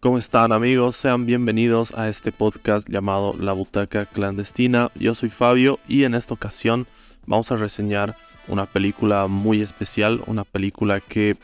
¿Cómo están amigos? Sean bienvenidos a este podcast llamado La Butaca Clandestina. Yo soy Fabio y en esta ocasión vamos a reseñar una película muy especial, una película que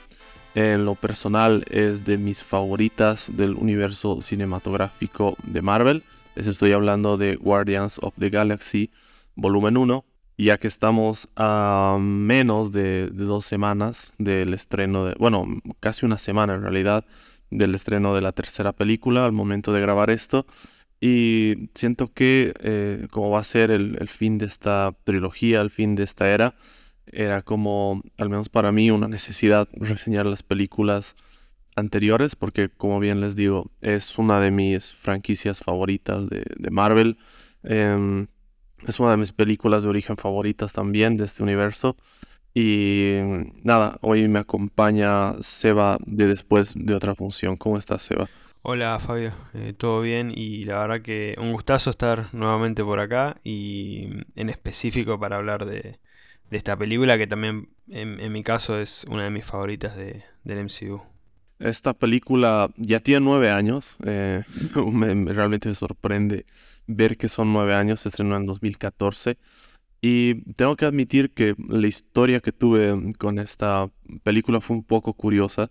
en lo personal es de mis favoritas del universo cinematográfico de Marvel. Les estoy hablando de Guardians of the Galaxy Volumen 1, ya que estamos a menos de, de dos semanas del estreno de, bueno, casi una semana en realidad del estreno de la tercera película al momento de grabar esto. Y siento que eh, como va a ser el, fin de esta trilogía, el fin de esta era, era como, al menos para mí, una necesidad reseñar las películas anteriores, porque como bien les digo, es una de mis franquicias favoritas de, Marvel. Em, es una de mis películas de origen favoritas también de este universo. Y nada, hoy me acompaña Seba de después de otra función. ¿Cómo estás, Seba? Hola Fabio, eh, todo bien y la verdad que un gustazo estar nuevamente por acá y en específico para hablar de, esta película que también en, mi caso es una de mis favoritas de, del MCU. Esta película ya tiene nueve años, eh, realmente me sorprende ver que son nueve años, se estrenó en 2014 y tengo que admitir que la historia que tuve con esta película fue un poco curiosa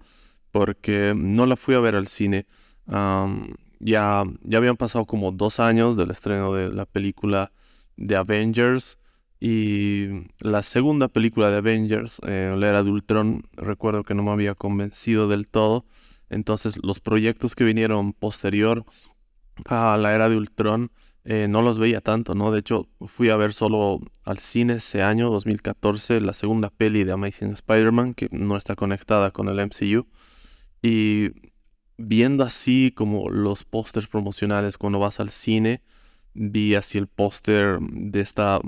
porque no la fui a ver al cine. ya, ya habían pasado como dos años del estreno de la película de Avengers y la segunda película de Avengers, eh, la era de Ultron, recuerdo que no me había convencido del todo. Entonces los proyectos que vinieron posterior a la era de Ultron eh, no los veía tanto, ¿no? De hecho, fui a ver solo al cine ese año, 2014, la segunda peli de Amazing Spider-Man, que no está conectada con el MCU. Y viendo así como los pósters promocionales cuando vas al cine, vi así el póster de esta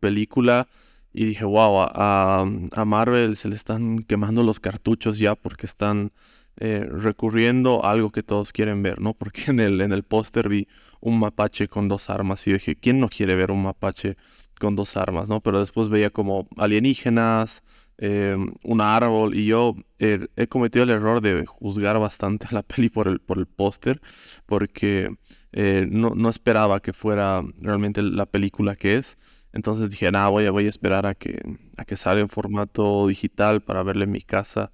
película y dije, wow, a, a, Marvel se le están quemando los cartuchos ya porque están eh, recurriendo a algo que todos quieren ver, ¿no? Porque en el, en el póster vi un mapache con dos armas y dije, ¿quién no quiere ver un mapache con dos armas, ¿no? Pero después veía como alienígenas, eh, un árbol y yo he cometido el error de juzgar bastante la peli por el, por el póster porque eh, no, no, esperaba que fuera realmente la película que es. Entonces dije, nada, voy a, voy a esperar a que, a que salga en formato digital para verla en mi casa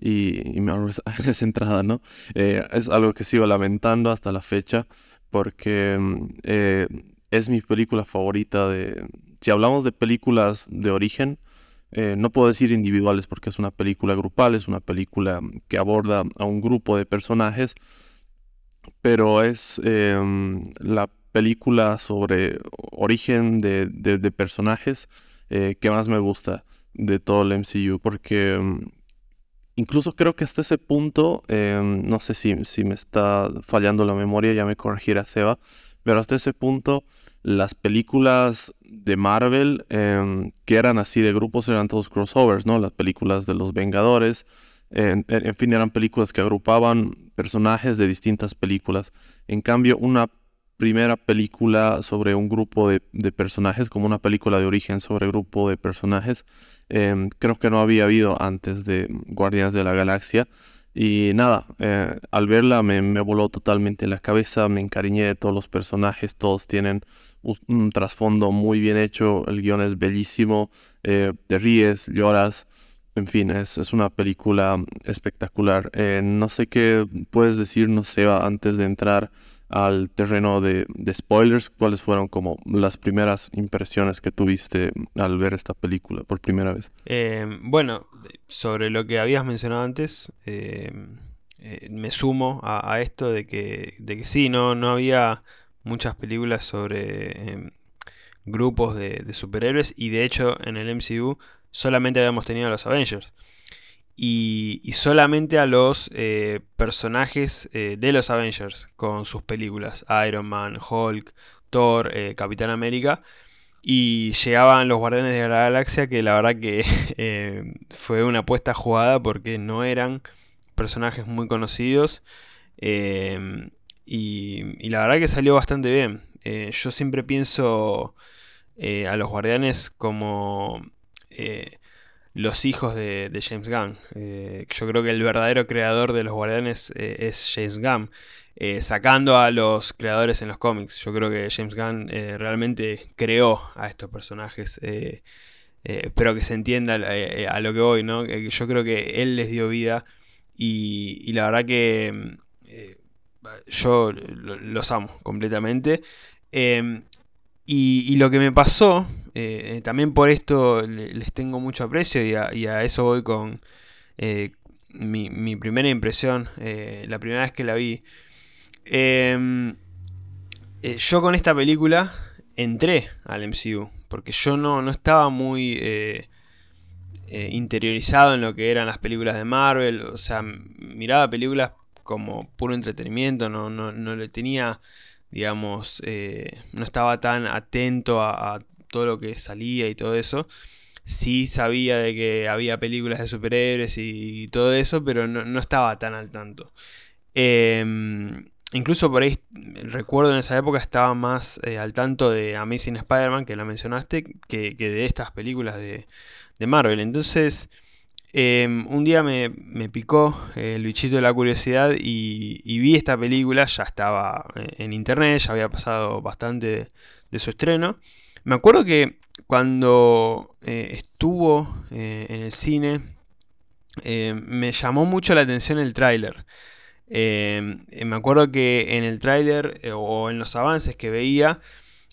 y, y me ahorro esa entrada, ¿no? Eh, es algo que sigo lamentando hasta la fecha porque mm, eh, es mi película favorita de... Si hablamos de películas de origen, eh, no puedo decir individuales porque es una película grupal, es una película que aborda a un grupo de personajes, pero es em, la película sobre origen de, de personajes que más me gusta de todo el MCU porque mm, Incluso creo que hasta ese punto, em, no sé si, si, me está fallando la memoria, ya me corregirá Seba, pero hasta ese punto las películas de Marvel em, que eran así de grupos eran todos crossovers, ¿no? Las películas de los Vengadores, en, fin, eran películas que agrupaban personajes de distintas películas. En cambio, una primera película sobre un grupo de, de personajes, como una película de origen sobre grupo de personajes, Em, creo que no había habido antes de Guardianes de la Galaxia. Y nada, eh, al verla me, voló totalmente la cabeza, me encariñé de todos los personajes, todos tienen un, trasfondo muy bien hecho, el guion es bellísimo, eh, te ríes, lloras, en fin, es, es una película espectacular. Eh, no sé qué puedes decir, no sé, antes de entrar al terreno de, spoilers, ¿cuáles fueron como las primeras impresiones que tuviste al ver esta película por primera vez? Eh, bueno, sobre lo que habías mencionado antes, eh, eh, me sumo a, esto de que, de que sí, no, no había muchas películas sobre em, grupos de, de superhéroes y de hecho en el MCU solamente habíamos tenido a los Avengers y, solamente a los eh, personajes eh, de los Avengers con sus películas, Iron Man, Hulk, Thor, eh, Capitán América. Y llegaban los Guardianes de la Galaxia que la verdad que fue una apuesta jugada porque no eran personajes muy conocidos. Em, y, la verdad que salió bastante bien. Yo siempre pienso a los guardianes como los hijos de, James Gunn. yo creo que el verdadero creador de los guardianes es James Gunn. sacando a los creadores en los cómics. Yo creo que James Gunn realmente creó a estos personajes. espero que se entienda a lo que voy, ¿no? Yo creo que él les dio vida y, la verdad que eh, yo los amo completamente. Em, y, lo que me pasó, eh, eh, también por esto les tengo mucho aprecio y a, eso voy con mi, primera impresión, la primera vez que la vi. Em, yo con esta película entré al MCU, porque yo no, no estaba muy eh, interiorizado en lo que eran las películas de Marvel, o sea, miraba películas como puro entretenimiento, no, no, no le tenía, digamos, eh, no estaba tan atento a, todo lo que salía y todo eso. Sí sabía de que había películas de superhéroes y, todo eso, pero no, estaba tan al tanto. Em, incluso por ahí recuerdo en esa época estaba más eh, al tanto de Amazing Spider-Man, que la mencionaste, que de estas películas de, de Marvel. Entonces, em, un día me, picó el bichito de la curiosidad y, vi esta película, ya estaba eh, en internet, ya había pasado bastante de, su estreno. Me acuerdo que cuando eh, estuvo eh, en el cine, me llamó mucho la atención el tráiler. Em, me acuerdo que en el tráiler o en los avances que veía,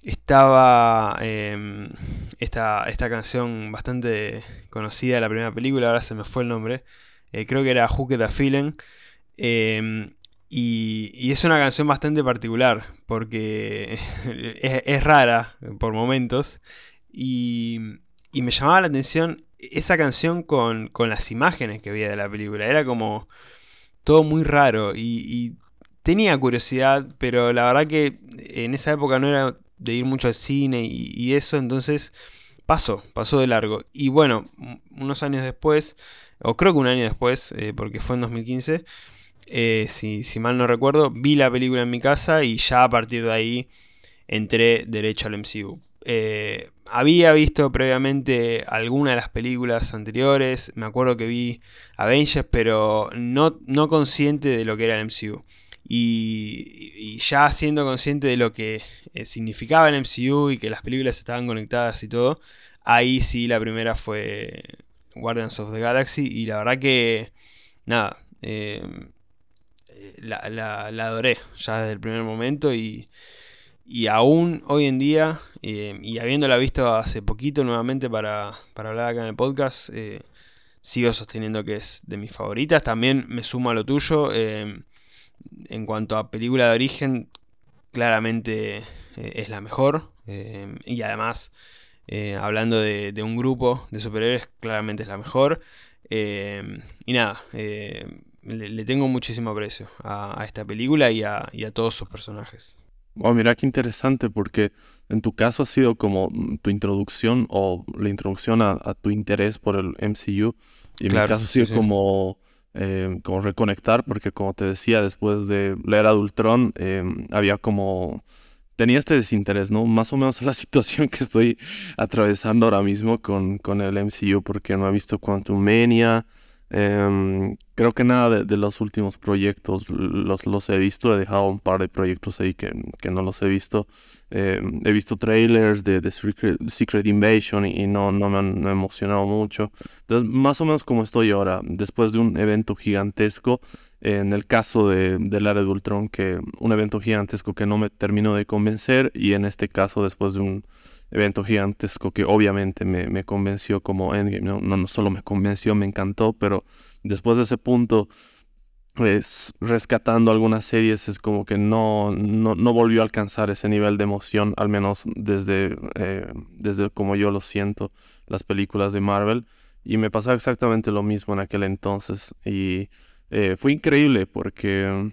estaba em, esta, esta, canción bastante conocida de la primera película, ahora se me fue el nombre. Eh, creo que era Who the Feeling. Em, y, es una canción bastante particular, porque es, rara por momentos. Y, me llamaba la atención esa canción con, las imágenes que veía de la película. Era como todo muy raro. y tenía curiosidad, pero la verdad que en esa época no era de ir mucho al cine y, eso, entonces pasó, pasó de largo. Y bueno, unos años después, o creo que un año después, eh, porque fue en 2015, eh, si, mal no recuerdo, vi la película en mi casa y ya a partir de ahí entré derecho al MCU. Eh, había visto previamente alguna de las películas anteriores, me acuerdo que vi Avengers, pero no, no consciente de lo que era el MCU. Y, ya siendo consciente de lo que eh, significaba el MCU y que las películas estaban conectadas y todo, ahí sí la primera fue Guardians of the Galaxy y la verdad que, nada, em, la, la, adoré ya desde el primer momento y, y aún hoy en día, em, y habiéndola visto hace poquito nuevamente para, para hablar acá en el podcast, eh, sigo sosteniendo que es de mis favoritas. También me sumo a lo tuyo. En cuanto a película de origen, claramente eh, es la mejor. Eh, y además, eh, hablando de, un grupo de superhéroes, claramente es la mejor. y nada, le, tengo muchísimo aprecio a, esta película y a, todos sus personajes. Oh, mira qué interesante, porque en tu caso ha sido como tu introducción o la introducción a, tu interés por el MCU. Y en mi caso ha sido como eh, como reconectar, porque como te decía, después de leer Adultron, eh, había como... Tenía este desinterés, ¿no? Más o menos la situación que estoy atravesando ahora mismo con, con el MCU, porque no he visto Quantum Mania, Em, creo que nada de, los últimos proyectos los, los he visto. He dejado un par de proyectos ahí que, que no los he visto. Em, he visto trailers de, de Secret, Invasion y, no, no me han emocionado mucho. Entonces, más o menos como estoy ahora, después de un evento gigantesco. En el caso de, del área de Ultron, que un evento gigantesco que no me terminó de convencer, y en este caso, después de un evento gigantesco que obviamente me, convenció como Endgame, ¿no? ¿no? solo me convenció, me encantó, pero después de ese punto, pues, rescatando algunas series, es como que no, no, no, volvió a alcanzar ese nivel de emoción, al menos desde, eh, desde como yo lo siento, las películas de Marvel. Y me pasaba exactamente lo mismo en aquel entonces. Y eh, fue increíble porque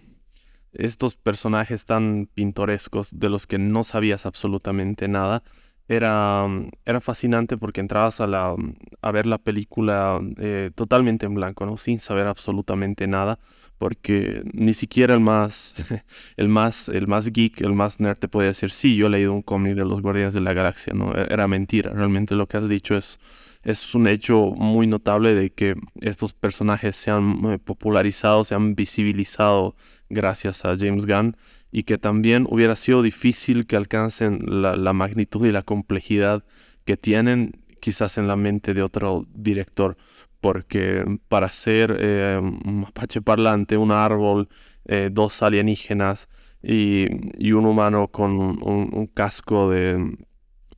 estos personajes tan pintorescos de los que no sabías absolutamente nada, era, era fascinante porque entrabas a, la, a ver la película eh, totalmente en blanco, ¿no? Sin saber absolutamente nada, porque ni siquiera el más, el más, el más geek, el más nerd te puede decir, sí, yo he leído un cómic de los Guardianes de la Galaxia, ¿no? E-, era mentira, realmente lo que has dicho es, es un hecho muy notable de que estos personajes se han eh, popularizado, se han visibilizado gracias a James Gunn y que también hubiera sido difícil que alcancen la, magnitud y la complejidad que tienen quizás en la mente de otro director, porque para ser eh, un mapache parlante, un árbol, eh, dos alienígenas y, un humano con un, casco eh,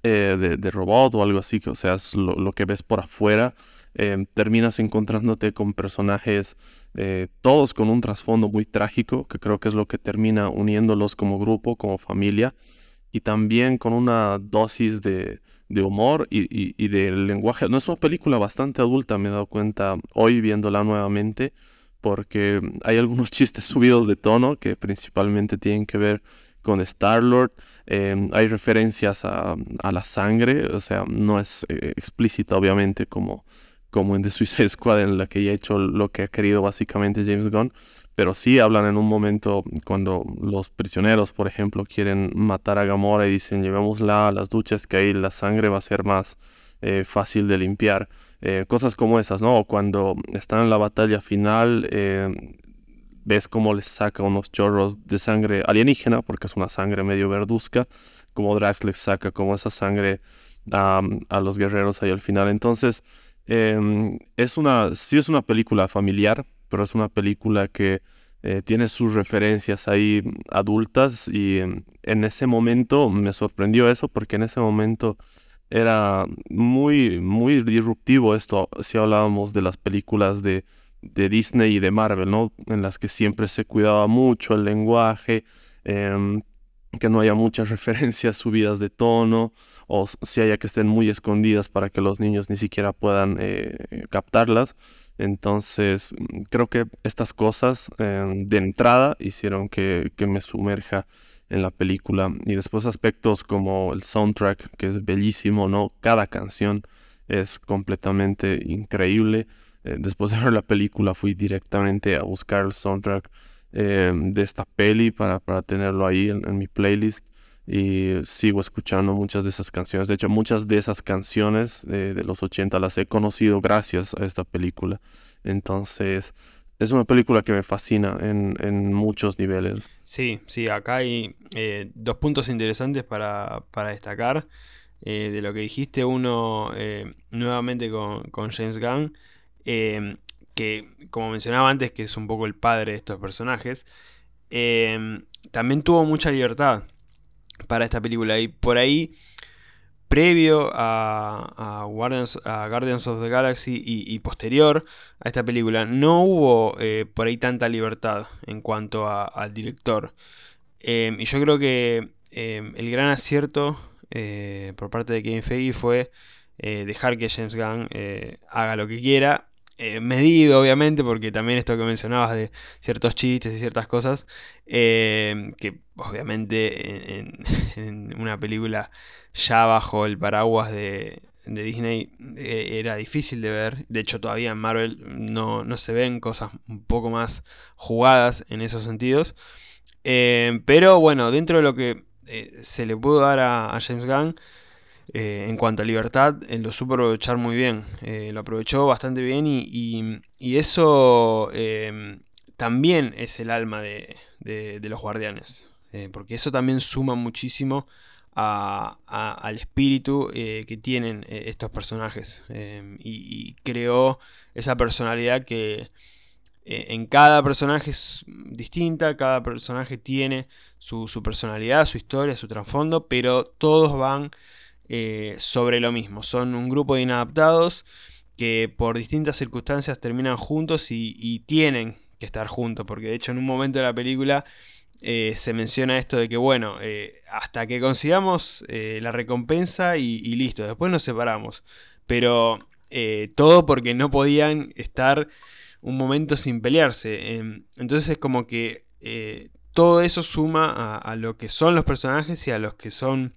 de, de, robot o algo así, que o sea, es lo que ves por afuera, Em, terminas encontrándote con personajes eh, todos con un trasfondo muy trágico, que creo que es lo que termina uniéndolos como grupo, como familia, y también con una dosis de, humor y, de lenguaje. No es una película bastante adulta, me he dado cuenta hoy viéndola nuevamente, porque hay algunos chistes subidos de tono que principalmente tienen que ver con Star-Lord. Em, hay referencias a, la sangre, o sea, no es eh, explícita obviamente como como en The Suicide Squad, en la que ya ha hecho lo que ha querido básicamente James Gunn, pero sí hablan en un momento cuando los prisioneros, por ejemplo, quieren matar a Gamora y dicen llevémosla a las duchas que ahí la sangre va a ser más eh, fácil de limpiar. Eh, cosas como esas, ¿no? Cuando están en la batalla final, eh, ves cómo les saca unos chorros de sangre alienígena, porque es una sangre medio verduzca, como Drax les saca como esa sangre a los guerreros ahí al final. Entonces, Em, es una, sí es una película familiar, pero es una película que eh, tiene sus referencias ahí adultas y en ese momento me sorprendió eso porque en ese momento era muy, muy disruptivo esto si hablábamos de las películas de, de Disney y de Marvel, ¿no? En las que siempre se cuidaba mucho el lenguaje, em, que no haya muchas referencias subidas de tono o si haya que estén muy escondidas para que los niños ni siquiera puedan eh, captarlas. Entonces, mm, creo que estas cosas em, de entrada hicieron que, me sumerja en la película. Y después aspectos como el soundtrack, que es bellísimo, ¿no? Cada canción es completamente increíble. Eh, después de ver la película fui directamente a buscar el soundtrack em, de esta peli para, para tenerlo ahí en mi playlist y sigo escuchando muchas de esas canciones. De hecho, muchas de esas canciones de, los 80 las he conocido gracias a esta película. Entonces, es una película que me fascina en, muchos niveles. Sí, sí, acá hay eh, dos puntos interesantes para, destacar eh, de lo que dijiste. Uno, eh, nuevamente con, con, James Gunn, que como mencionaba antes, que es un poco el padre de estos personajes, también tuvo mucha libertad para esta película. Y por ahí, previo a, Guardians, Guardians, of the Galaxy y, posterior a esta película, no hubo eh, por ahí tanta libertad en cuanto al director. Em, y yo creo que em, el gran acierto eh, por parte de Kevin Feige fue eh, dejar que James Gunn haga lo que quiera eh, medido, obviamente, porque también esto que mencionabas de ciertos chistes y ciertas cosas, eh, que obviamente en, una película ya bajo el paraguas de, Disney eh, era difícil de ver. De hecho, todavía en Marvel no, se ven cosas un poco más jugadas en esos sentidos. pero bueno, dentro de lo que se le pudo dar a James Gunn, eh, en cuanto a libertad, eh, lo supo aprovechar muy bien. Eh, lo aprovechó bastante bien y, eso em, también es el alma de, los guardianes. porque eso también suma muchísimo al espíritu que tienen estos personajes. Em, y, creó esa personalidad que en cada personaje es distinta, cada personaje tiene su personalidad, su historia, su trasfondo, pero todos van eh, sobre lo mismo. Son un grupo de inadaptados que por distintas circunstancias terminan juntos y, tienen que estar juntos, porque de hecho en un momento de la película eh, se menciona esto de que, bueno, eh, hasta que consigamos la recompensa y, listo, después nos separamos. Pero todo porque no podían estar un momento sin pelearse. Em, entonces es como que todo eso suma a, lo que son los personajes y a los que son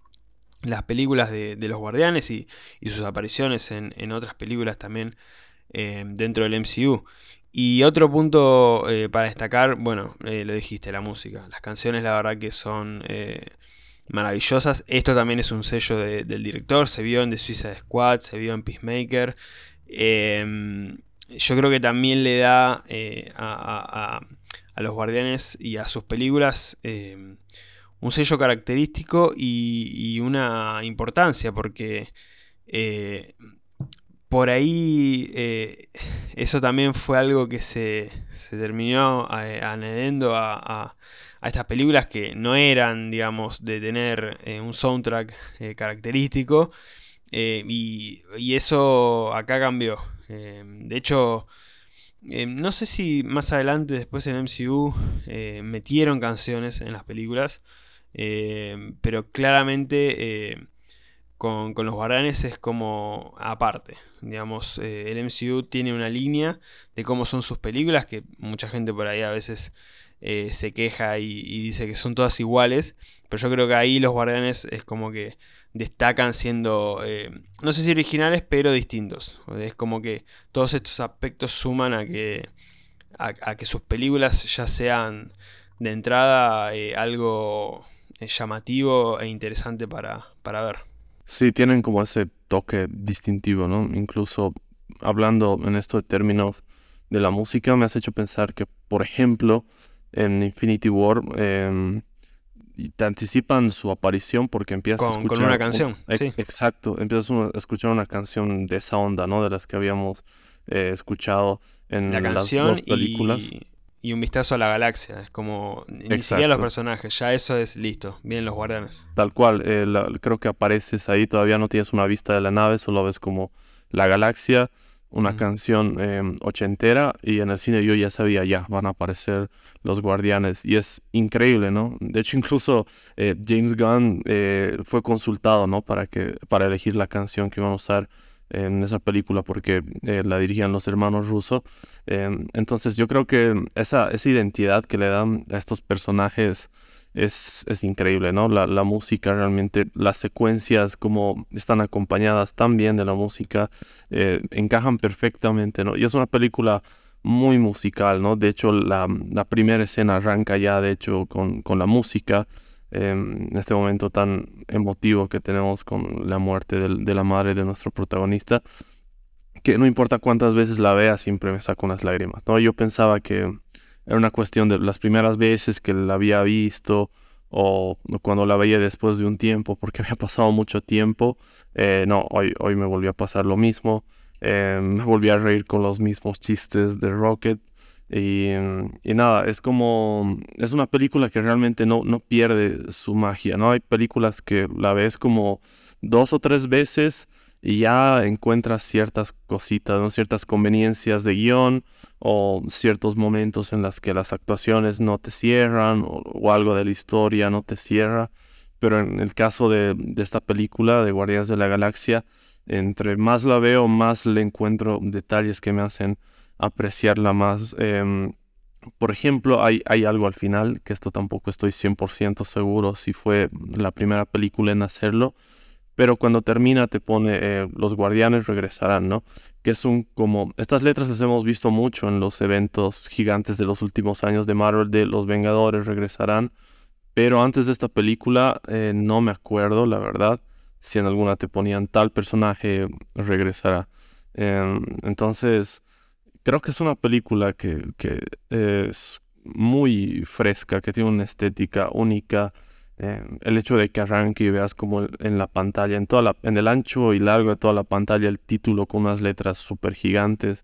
las películas de, los guardianes y, sus apariciones en, otras películas también eh, dentro del MCU. Y otro punto eh, para destacar, bueno, eh, lo dijiste, la música. Las canciones la verdad que son maravillosas. Esto también es un sello del director, se vio en The Suicide Squad, se vio en Peacemaker. Em, yo creo que también le da a, los guardianes y a sus películas em, un sello característico y, una importancia, porque eh, por ahí eh, eso también fue algo que se, terminó eh, añadiendo a, estas películas que no eran, digamos, de tener un soundtrack característico. Y, eso acá cambió. de hecho, no sé si más adelante, después en MCU, metieron canciones en las películas. Eh, pero claramente eh, con, los guardianes es como aparte. Digamos, eh, el MCU tiene una línea de cómo son sus películas, que mucha gente por ahí a veces se queja y, dice que son todas iguales. Pero yo creo que ahí los guardianes es como que destacan siendo, no sé si originales, pero distintos. Es como que todos estos aspectos suman a que, a que sus películas ya sean de entrada algo llamativo e interesante para, para ver. Sí, tienen como ese toque distintivo, ¿no? Incluso hablando en esto de términos de la música, me has hecho pensar que, por ejemplo, en Infinity War em, te anticipan su aparición porque empiezas a escuchar... Con una canción, sí. Exacto, empiezas a escuchar una canción de esa onda, ¿no? De las que habíamos eh, escuchado en la las dos películas. Y y un vistazo a la galaxia. Es como, ni siquiera los personajes, ya eso es listo, vienen los guardianes. Tal cual, eh, creo que apareces ahí, todavía no tienes una vista de la nave, solo ves como la galaxia, una canción em, ochentera y en el cine yo ya sabía, ya van a aparecer los guardianes y es increíble, ¿no? De hecho incluso eh, James Gunn eh, fue consultado, ¿no? Para, que, para elegir la canción que iban a usar en esa película porque eh, la dirigían los hermanos rusos. Em, entonces yo creo que esa, esa identidad que le dan a estos personajes es, es increíble, ¿no? La, la, música realmente, las secuencias como están acompañadas tan bien de la música, eh, encajan perfectamente, ¿no? Y es una película muy musical, ¿no? De hecho, la, la primera escena arranca ya, de hecho, con, con la música. Em, en este momento tan emotivo que tenemos con la muerte de la madre de nuestro protagonista, que no importa cuántas veces la vea, siempre me saco unas lágrimas. ¿no? Yo pensaba que era una cuestión de las primeras veces que la había visto o cuando la veía después de un tiempo, porque había pasado mucho tiempo. Eh, no, hoy, hoy me volvió a pasar lo mismo. Eh, me volví a reír con los mismos chistes de Rocket. Y, nada, es como, es una película que realmente no, no pierde su magia, ¿no? Hay películas que la ves como dos o tres veces y ya encuentras ciertas cositas, ¿no? Ciertas conveniencias de guion o ciertos momentos en las que las actuaciones no te cierran o, algo de la historia no te cierra. Pero en el caso de, de esta película de Guardianes de la Galaxia, entre más la veo, más le encuentro detalles que me hacen apreciarla más. Em, por ejemplo, hay, hay algo al final, que esto tampoco estoy 100% seguro si fue la primera película en hacerlo, pero cuando termina te pone eh, los guardianes regresarán, ¿no? Que es un como... Estas letras las hemos visto mucho en los eventos gigantes de los últimos años de Marvel, de los Vengadores regresarán, pero antes de esta película eh, no me acuerdo, la verdad, si en alguna te ponían tal personaje regresará. Em, entonces creo que es una película que, es muy fresca, que tiene una estética única. Eh, el hecho de que arranque y veas como en la pantalla, en, toda la, en el ancho y largo de toda la pantalla, el título con unas letras súper gigantes,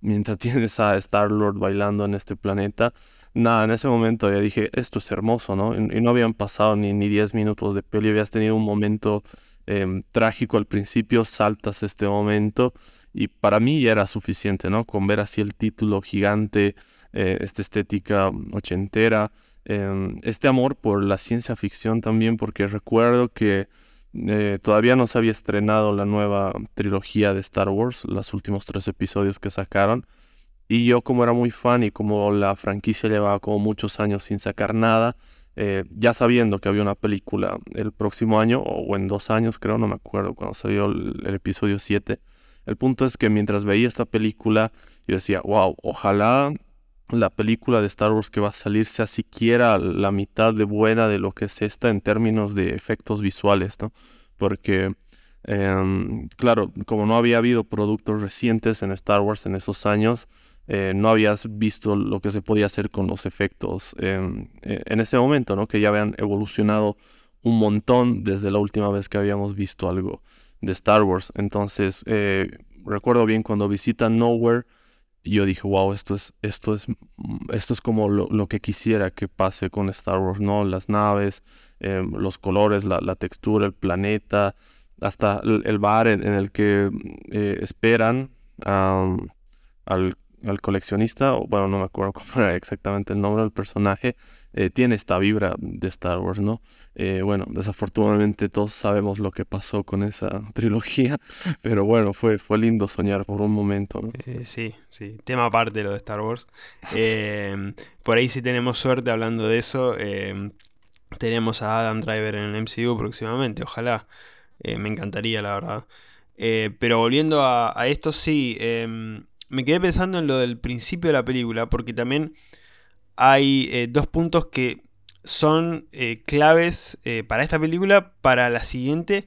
mientras tienes a Star-Lord bailando en este planeta. Nada, en ese momento ya dije, esto es hermoso, ¿no? Y, no habían pasado ni, ni 10 minutos de peli, habías tenido un momento em, trágico al principio, saltas este momento y para mí ya era suficiente, ¿no? Con ver así el título gigante, eh, esta estética ochentera, em, este amor por la ciencia ficción también, porque recuerdo que eh, todavía no se había estrenado la nueva trilogía de Star Wars, los últimos tres episodios que sacaron. Y yo como era muy fan y como la franquicia llevaba como muchos años sin sacar nada, eh, ya sabiendo que había una película el próximo año o en dos años, creo, no me acuerdo, cuando salió el, el episodio 7. El punto es que mientras veía esta película, yo decía, wow, ojalá la película de Star Wars que va a salir sea siquiera la mitad de buena de lo que es esta en términos de efectos visuales, ¿no? Porque, em, claro, como no había habido productos recientes en Star Wars en esos años, eh, no habías visto lo que se podía hacer con los efectos em, e, en ese momento, ¿no? Que ya habían evolucionado un montón desde la última vez que habíamos visto algo de Star Wars. Entonces, eh, recuerdo bien cuando visitan Nowhere, yo dije, wow, esto es, esto es, mm, esto es como lo, que quisiera que pase con Star Wars, ¿no? Las naves, em, los colores, la, textura, el planeta, hasta el, bar en, el que eh, esperan al al coleccionista, bueno, no me acuerdo cómo era exactamente el nombre del personaje, eh, tiene esta vibra de Star Wars, ¿no? Eh, bueno, desafortunadamente todos sabemos lo que pasó con esa trilogía, pero bueno, fue, fue lindo soñar por un momento. Eh, sí, sí, tema aparte lo de Star Wars. Em, por ahí si tenemos suerte hablando de eso, em, tenemos a Adam Driver en el MCU próximamente, ojalá, me encantaría la verdad. pero volviendo a, a esto, sí, em, me quedé pensando en lo del principio de la película, porque también hay eh, dos puntos que son eh, claves eh, para esta película, para la siguiente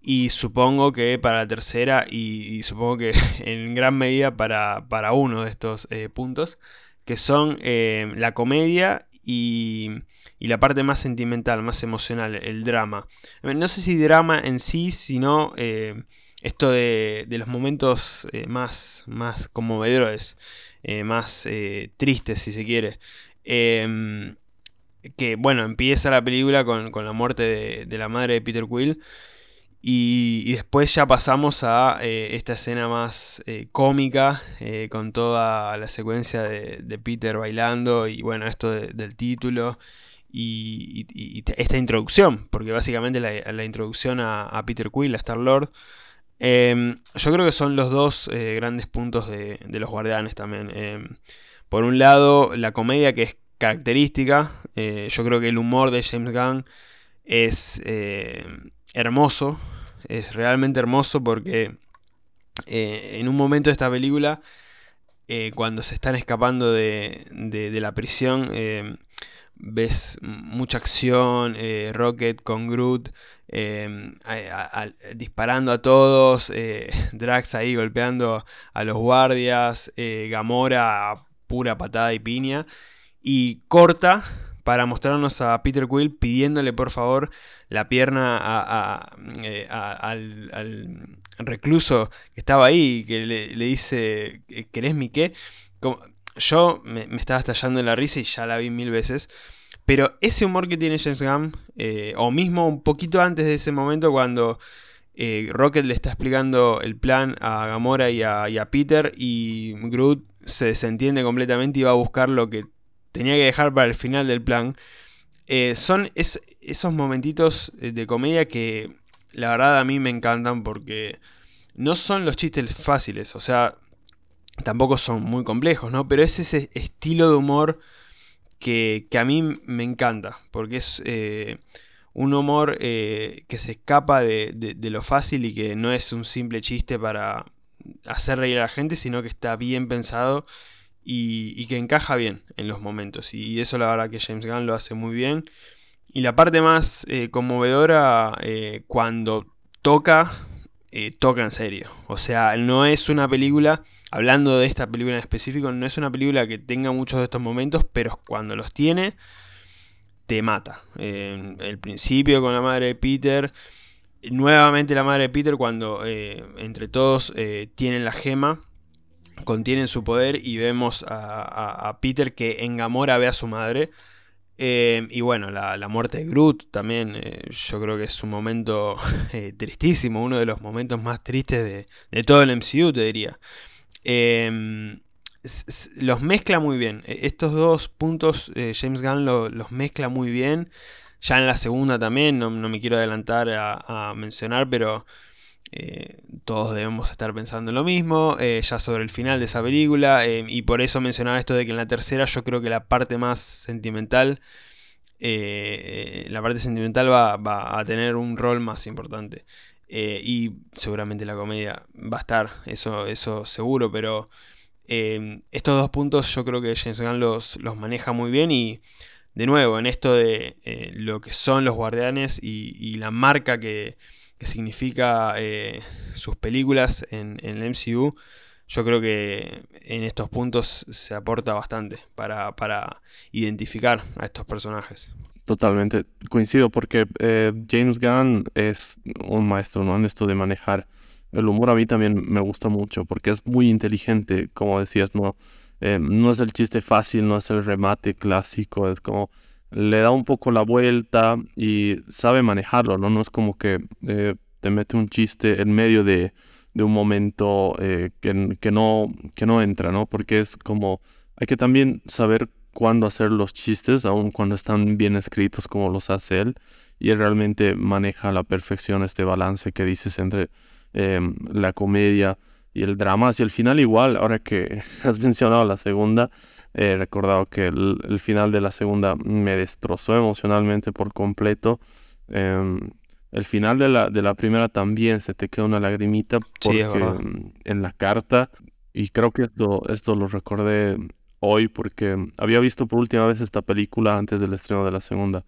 y supongo que para la tercera y, supongo que en gran medida para, uno de estos puntos, que son la comedia y, la parte más sentimental, más emocional, el drama. No sé si drama en sí, sino esto de, los momentos más, más conmovedores, eh, más eh, tristes si se quiere. Em, que bueno, empieza la película con, la muerte de, la madre de Peter Quill. Y, después ya pasamos a esta escena más cómica, con toda la secuencia de, Peter bailando y bueno, esto del título. Y, esta introducción, porque básicamente la, la introducción a, a Peter Quill, a Star Lord, Em, yo creo que son los dos eh, grandes puntos de, los guardianes también. Em, por un lado, la comedia que es característica. Eh, yo creo que el humor de James Gunn es eh, hermoso. Es realmente hermoso porque en un momento de esta película, cuando se están escapando de, la prisión, em, ves mucha acción, Rocket con Groot. Em, disparando a todos, eh, Drax ahí golpeando a los guardias, eh, Gamora pura patada y piña, y corta para mostrarnos a Peter Quill pidiéndole por favor la pierna eh, al, recluso que estaba ahí, que le, dice, ¿querés mi qué? yo me, me, estaba estallando en la risa y ya la vi mil veces. Pero ese humor que tiene James Gunn, eh, o mismo un poquito antes de ese momento cuando eh, Rocket le está explicando el plan a Gamora y a, Peter y Groot se desentiende completamente y va a buscar lo que tenía que dejar para el final del plan, eh, son esos momentitos de comedia que la verdad a mí me encantan porque no son los chistes fáciles, o sea, tampoco son muy complejos, ¿no? Pero es ese estilo de humor que, a mí me encanta, porque es eh, un humor eh, que se escapa de, lo fácil y que no es un simple chiste para hacer reír a la gente, sino que está bien pensado y, que encaja bien en los momentos. Y eso la verdad que James Gunn lo hace muy bien. Y la parte más eh, conmovedora cuando toca toca en serio. O sea, no es una película, hablando de esta película en específico, no es una película que tenga muchos de estos momentos, pero cuando los tiene, te mata. el principio con la madre de Peter, nuevamente la madre de Peter cuando eh, entre todos eh, tienen la gema, contienen su poder y vemos a, Peter que en Gamora ve a su madre. Eh, y bueno, la, muerte de Groot también, yo creo que es un momento tristísimo, uno de los momentos más tristes de, todo el MCU, te diría. Em, los mezcla muy bien. E, estos dos puntos James Gunn los mezcla muy bien. Ya en la segunda también, no, me quiero adelantar a mencionar, pero eh, todos debemos estar pensando en lo mismo, eh, ya sobre el final de esa película, eh, y por eso mencionaba esto de que en la tercera yo creo que la parte más sentimental la parte sentimental va, a tener un rol más importante. Y seguramente la comedia va a estar, eso, eso seguro, pero estos dos puntos yo creo que James Gunn los, los maneja muy bien y de nuevo, en esto de eh, lo que son los guardianes y, la marca que, significa eh, sus películas en, el MCU, yo creo que en estos puntos se aporta bastante para, identificar a estos personajes. Totalmente, coincido porque eh, James Gunn es un maestro ¿no? en esto de manejar el humor. A mí también me gusta mucho porque es muy inteligente, como decías, ¿no? Eh, no es el chiste fácil, no es el remate clásico, es como le da un poco la vuelta y sabe manejarlo, ¿no? No es como que eh, te mete un chiste en medio de, un momento eh, que, que, no, que no entra, ¿no? Porque es como, hay que también saber cuándo hacer los chistes, aun cuando están bien escritos como los hace él, y él realmente maneja a la perfección este balance que dices entre la comedia, y el drama hacia el final igual, ahora que has mencionado la segunda, he recordado que el, final de la segunda me destrozó emocionalmente por completo. Em, el final de la, de la primera también se te queda una lagrimita porque em, en la carta, y creo que esto, esto lo recordé hoy porque había visto por última vez esta película antes del estreno de la segunda,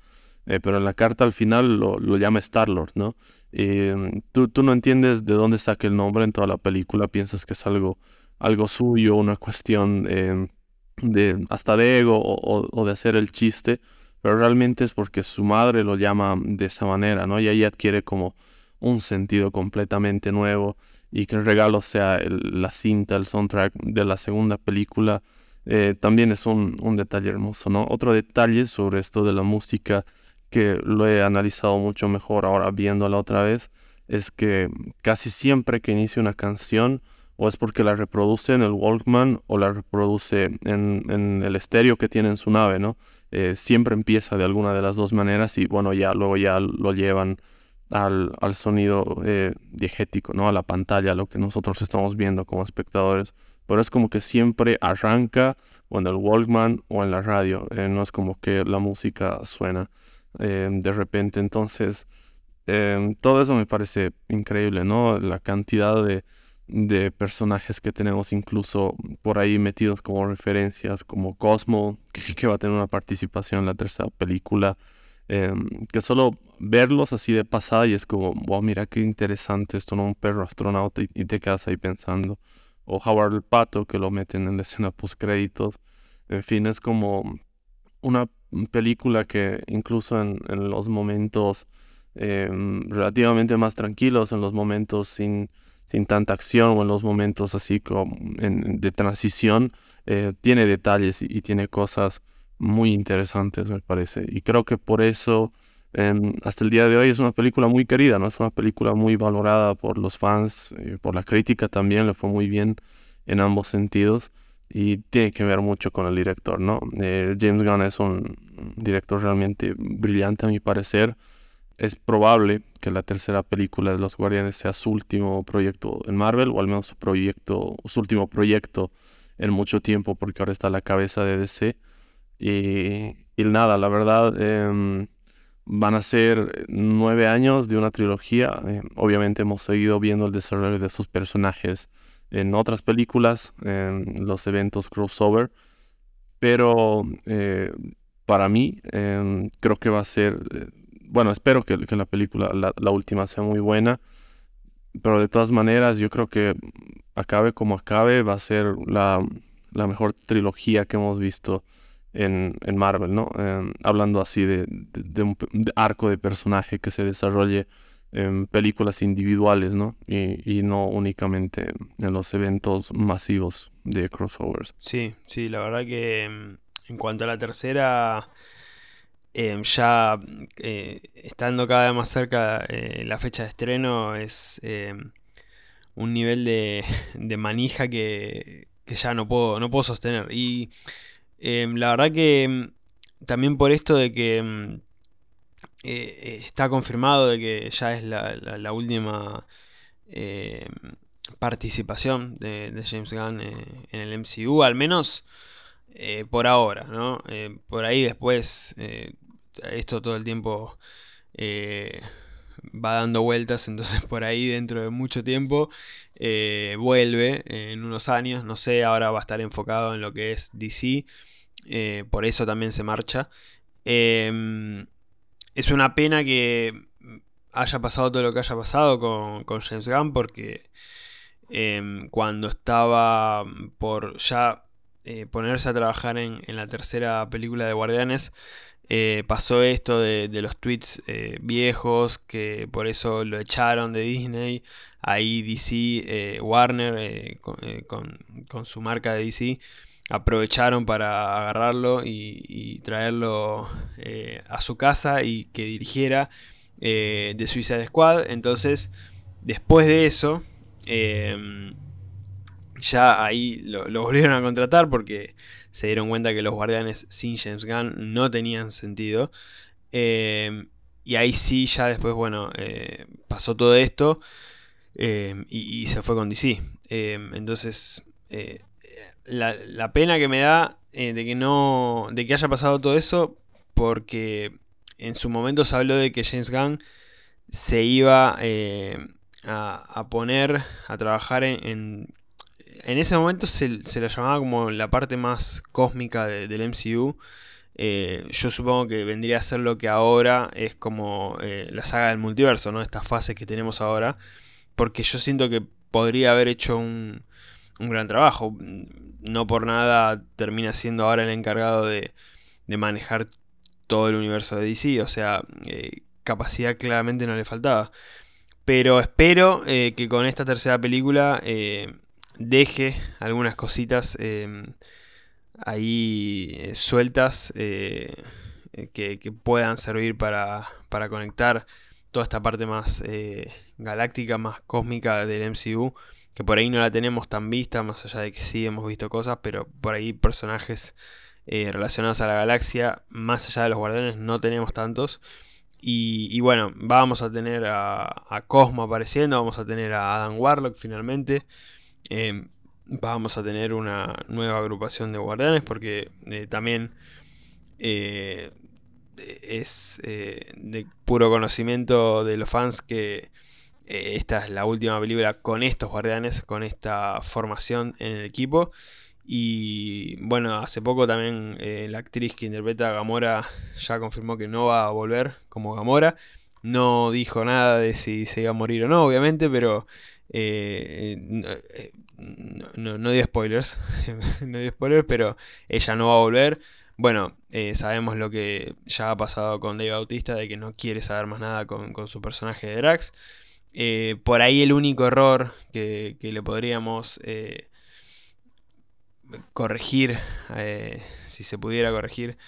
eh, pero en la carta al final lo, llama Star-Lord, ¿no? Em, tú, tú, no entiendes de dónde saca el nombre en toda la película, piensas que es algo, algo suyo, una cuestión em, de hasta de ego o, de hacer el chiste, pero realmente es porque su madre lo llama de esa manera, ¿no? Y ahí adquiere como un sentido completamente nuevo y que el regalo sea la cinta, el soundtrack de la segunda película, eh, también es un, un detalle hermoso, ¿no? Otro detalle sobre esto de la música que lo he analizado mucho mejor ahora viéndola otra vez, es que casi siempre que inicia una canción, o es porque la reproduce en el Walkman o la reproduce en, el estéreo que tiene en su nave, ¿no? Eh, siempre empieza de alguna de las dos maneras y bueno, ya luego ya lo llevan al, sonido eh, diegético, ¿no? A la pantalla, lo que nosotros estamos viendo como espectadores. Pero es como que siempre arranca o en el Walkman o en la radio, eh, no es como que la música suena. Em, de repente. Entonces, em, todo eso me parece increíble, ¿no? La cantidad de, personajes que tenemos incluso por ahí metidos como referencias, como Cosmo, que, va a tener una participación en la tercera película, em, que solo verlos así de pasada y es como, wow, mira qué interesante esto, ¿no? Un perro astronauta y, te quedas ahí pensando. O Howard el Pato, que lo meten en la escena post créditos. En fin, es como una película que incluso en, los momentos em, relativamente más tranquilos, en los momentos sin, sin tanta acción o en los momentos así como de transición, eh, tiene detalles y, tiene cosas muy interesantes, me parece. Y creo que por eso em, hasta el día de hoy es una película muy querida, ¿no? Es una película muy valorada por los fans, eh, por la crítica también, le fue muy bien en ambos sentidos y tiene que ver mucho con el director, ¿no? Eh, James Gunn es un director realmente brillante a mi parecer. Es probable que la tercera película de Los Guardianes sea su último proyecto en Marvel, o al menos su, proyecto, su último proyecto en mucho tiempo, porque ahora está a la cabeza de DC. Y, y nada, la verdad, em, van a ser nueve años de una trilogía. Eh, obviamente hemos seguido viendo el desarrollo de sus personajes en otras películas, en los eventos crossover, pero eh, para mí em, creo que va a ser, eh, bueno, espero que, la película, la, última, sea muy buena, pero de todas maneras yo creo que acabe como acabe, va a ser la, mejor trilogía que hemos visto en, Marvel, ¿no? Em, hablando así de, un arco de personaje que se desarrolle en películas individuales, ¿no? Y, no únicamente en los eventos masivos de crossovers. Sí, sí, la verdad que em, en cuanto a la tercera, em, ya eh, estando cada vez más cerca eh, la fecha de estreno, es un nivel de, manija que, ya no puedo, no puedo sostener. Y la verdad que también por esto de que eh, está confirmado de que ya es la, última eh, participación de, James Gunn eh, en el MCU, al menos por ahora, ¿no? por ahí después esto todo el tiempo eh, va dando vueltas, entonces por ahí dentro de mucho tiempo eh, vuelve en unos años, no sé, ahora va a estar enfocado en lo que es DC, por eso también se marcha. Em, es una pena que haya pasado todo lo que haya pasado con, James Gunn porque em, cuando estaba por ya eh, ponerse a trabajar en, la tercera película de Guardianes, eh, pasó esto de, los tweets eh, viejos, que por eso lo echaron de Disney. Ahí DC, Warner, con, su marca de DC, aprovecharon para agarrarlo y, traerlo a su casa y que dirigiera de Suicide Squad. Entonces, después de eso, ya ahí lo, volvieron a contratar porque se dieron cuenta que los guardianes sin James Gunn no tenían sentido. Eh, y ahí sí, ya después, bueno, eh, pasó todo esto eh, y, se fue con DC. entonces, la, pena que me da de que no. de que haya pasado todo eso, porque en su momento se habló de que James Gunn se iba a, poner a trabajar en ese momento se, se la llamaba como la parte más cósmica del MCU. Eh, yo supongo que vendría a ser lo que ahora es como eh, la saga del multiverso, ¿no? Estas fases que tenemos ahora. Porque yo siento que podría haber hecho un, un gran trabajo. No por nada termina siendo ahora el encargado de, de manejar todo el universo de DC. O sea, eh, capacidad claramente no le faltaba. Pero espero que con esta tercera película deje algunas cositas em, ahí eh, sueltas eh, eh, que, puedan servir para, para, conectar toda esta parte más galáctica, más cósmica del MCU, que por ahí no la tenemos tan vista, más allá de que sí hemos visto cosas, pero por ahí personajes relacionados a la galaxia, más allá de los guardianes, no tenemos tantos. Y, bueno, vamos a tener a, a, Cosmo apareciendo, vamos a tener a Adam Warlock finalmente. Em, vamos a tener una nueva agrupación de guardianes porque eh, también eh, es eh, de puro conocimiento de los fans que esta es la última película con estos guardianes, con esta formación en el equipo. Y bueno, hace poco también la actriz que interpreta a Gamora ya confirmó que no va a volver como Gamora. No dijo nada de si se iba a morir o no, obviamente, pero eh, eh, no, no, dio spoilers, no dio spoilers, pero ella no va a volver. Bueno, eh, sabemos lo que ya ha pasado con Dave Bautista, de que no quiere saber más nada con, su personaje de Drax. por ahí el único error que, le podríamos corregir, si se pudiera corregir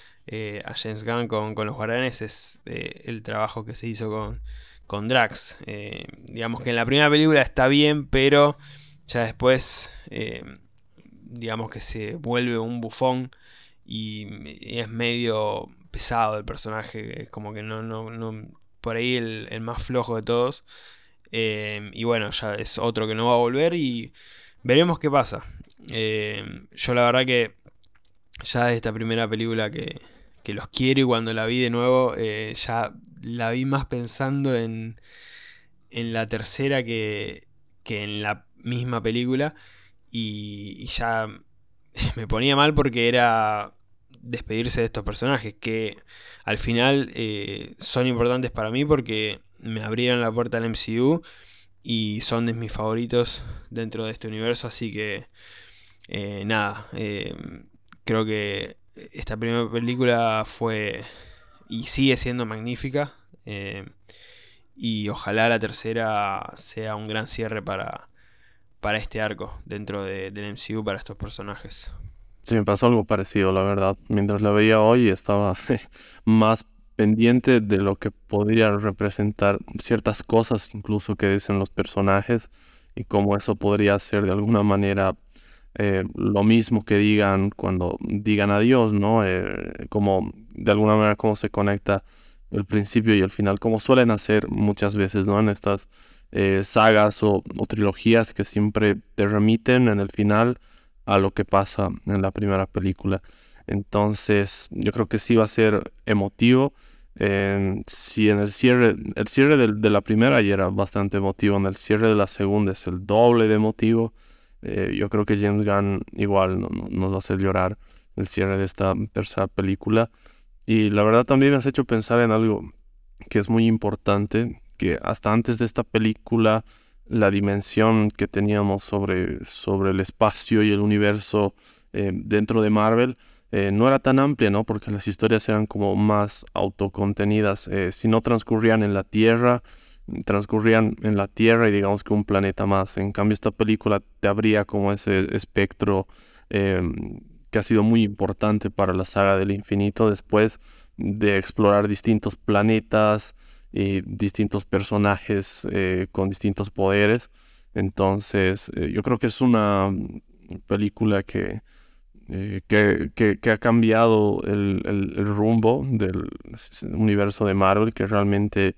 a James Gunn con, con los guardianes, es el trabajo que se hizo con, con Drax. Eh, digamos que en la primera película está bien, pero ya después, eh, digamos que se vuelve un bufón y es medio pesado el personaje, es como que no, no, no por ahí el, más flojo de todos. Eh, y bueno, ya es otro que no va a volver y veremos qué pasa. yo la verdad que ya de esta primera película que, que los quiero y cuando la vi de nuevo ya la vi más pensando en, en la tercera que, que en la misma película y, ya me ponía mal porque era despedirse de estos personajes que al final eh, son importantes para mí porque me abrieron la puerta al MCU y son de mis favoritos dentro de este universo así que eh, nada creo que esta primera película fue y sigue siendo magnífica. Eh, y ojalá la tercera sea un gran cierre para, para este arco dentro de, del MCU para estos personajes. Sí, me pasó algo parecido, la verdad. Mientras la veía hoy estaba más pendiente de lo que podría representar ciertas cosas incluso que dicen los personajes y cómo eso podría ser de alguna manera eh, lo mismo que digan cuando digan adiós, ¿no? Eh, como de alguna manera cómo se conecta el principio y el final, como suelen hacer muchas veces, ¿no? En estas eh, sagas o, trilogías que siempre te remiten en el final a lo que pasa en la primera película. Entonces, yo creo que sí va a ser emotivo. si en el cierre, el cierre de, la primera ya era bastante emotivo, en el cierre de la segunda es el doble de emotivo. Eh, yo creo que James Gunn igual nos va a hacer llorar el cierre de esta tercera película. Y la verdad también me has hecho pensar en algo que es muy importante, que hasta antes de esta película la dimensión que teníamos sobre, sobre el espacio y el universo eh, dentro de Marvel eh, no era tan amplia, ¿no? Porque las historias eran como más autocontenidas. Eh, si no transcurrían en la Tierra, transcurrían en la Tierra y digamos que un planeta más. En cambio, esta película te abría como ese espectro em, que ha sido muy importante para la saga del infinito después de explorar distintos planetas y distintos personajes eh, con distintos poderes. Entonces, yo creo que es una película que eh, que, ha cambiado el, rumbo del universo de Marvel, que realmente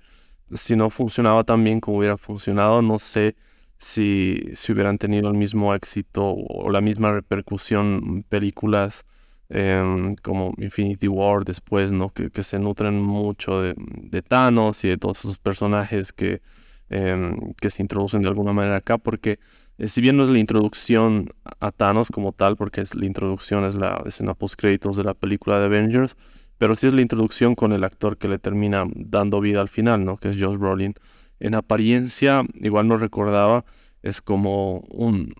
si no funcionaba tan bien como hubiera funcionado, no sé si, si hubieran tenido el mismo éxito o la misma repercusión películas em, como Infinity War después, ¿no? Que, se nutren mucho de, de, Thanos y de todos esos personajes que, em, que se introducen de alguna manera acá, porque eh, si bien no es la introducción a Thanos como tal, porque es la introducción es la escena post créditos de la película de Avengers, pero sí es la introducción con el actor que le termina dando vida al final, ¿no? Que es Josh Brolin. En apariencia, igual no recordaba, es como un,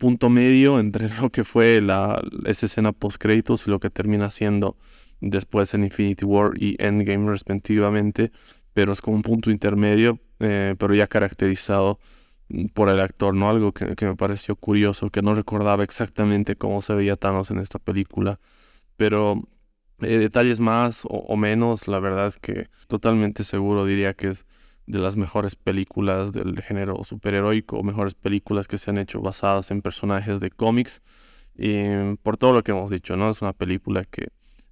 punto medio entre lo que fue la, esa escena post créditos y lo que termina siendo después en Infinity War y Endgame respectivamente, pero es como un punto intermedio, eh, pero ya caracterizado por el actor, ¿no? Algo que, me pareció curioso, que no recordaba exactamente cómo se veía Thanos en esta película, pero eh, detalles más o, menos, la verdad es que totalmente seguro diría que es de las mejores películas del género superheroico, mejores películas que se han hecho basadas en personajes de cómics, y por todo lo que hemos dicho, ¿no? Es una película que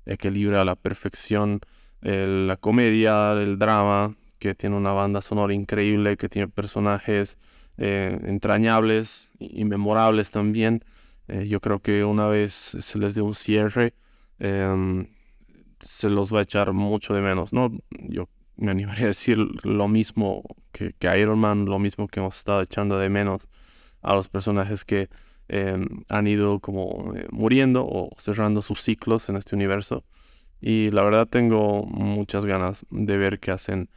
equilibra a la perfección la comedia, el drama, que tiene una banda sonora increíble, que tiene personajes eh, entrañables y memorables también. Eh, yo creo que una vez se les dé un cierre, em, se los va a echar mucho de menos, ¿no? Yo me animaría a decir lo mismo que, Iron Man, lo mismo que hemos estado echando de menos a los personajes que em, han ido como eh, muriendo o cerrando sus ciclos en este universo. Y la verdad tengo muchas ganas de ver qué hacen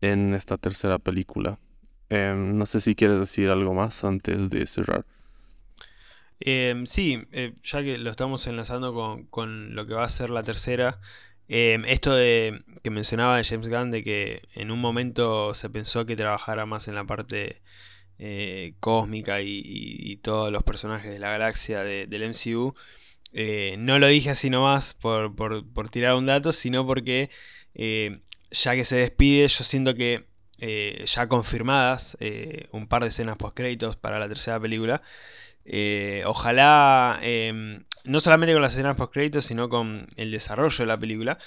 en esta tercera película. Em, no sé si quieres decir algo más antes de cerrar. Em, sí, eh, ya que lo estamos enlazando con, lo que va a ser la tercera, em, esto de que mencionaba James Gunn de que en un momento se pensó que trabajara más en la parte eh, cósmica y, todos los personajes de la galaxia del MCU, eh, no lo dije así nomás por, por tirar un dato, sino porque ya que se despide, yo siento que eh, ya confirmadas, eh, un par de escenas post créditos para la tercera película. Eh, ojalá, em, no solamente con las escenas post créditos, sino con el desarrollo de la película.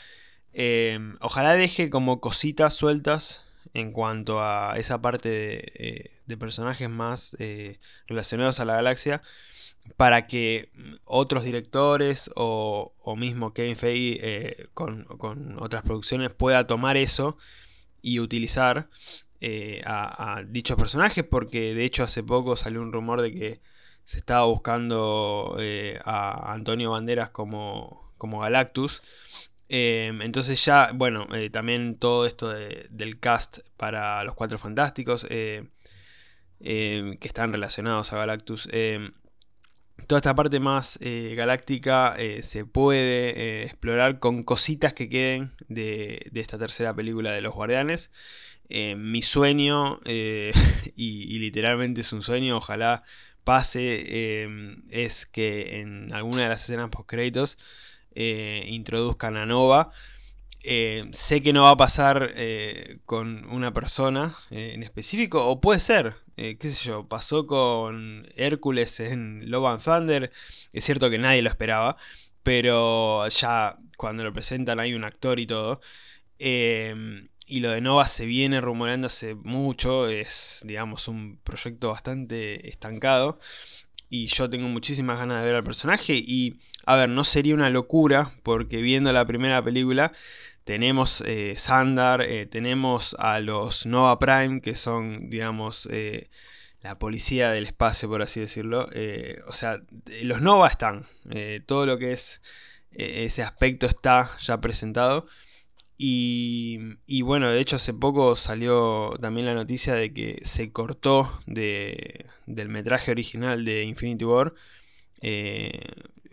Em, ojalá deje como cositas sueltas en cuanto a esa parte de, personajes más relacionados a la galaxia para que otros directores o, mismo Kevin Feige con, otras producciones pueda tomar eso y utilizar eh, a, dichos personajes, porque de hecho hace poco salió un rumor de que se estaba buscando eh, a Antonio Banderas como, como Galactus. Em, entonces ya, bueno, eh, también todo esto del cast para los Cuatro Fantásticos em, que están relacionados a Galactus. Em, toda esta parte más galáctica se puede explorar con cositas que queden de, de, esta tercera película de los Guardianes. Eh, mi sueño, eh, y, literalmente es un sueño, ojalá pase, em, es que en alguna de las escenas post créditos eh, introduzcan a Nova. sé que no va a pasar con una persona en específico, o puede ser, qué sé yo, pasó con Hércules en Love and Thunder, es cierto que nadie lo esperaba, pero ya cuando lo presentan hay un actor y todo. Em, y lo de Nova se viene rumoreando hace mucho, es digamos un proyecto bastante estancado. Y yo tengo muchísimas ganas de ver al personaje. Y a ver, no sería una locura, porque viendo la primera película, tenemos eh, Sandar, eh, tenemos a los Nova Prime, que son, digamos, eh, la policía del espacio, por así decirlo. o sea, los Nova están. todo lo que es ese aspecto está ya presentado. Y, y, bueno, de hecho hace poco salió también la noticia de que se cortó de, del metraje original de Infinity War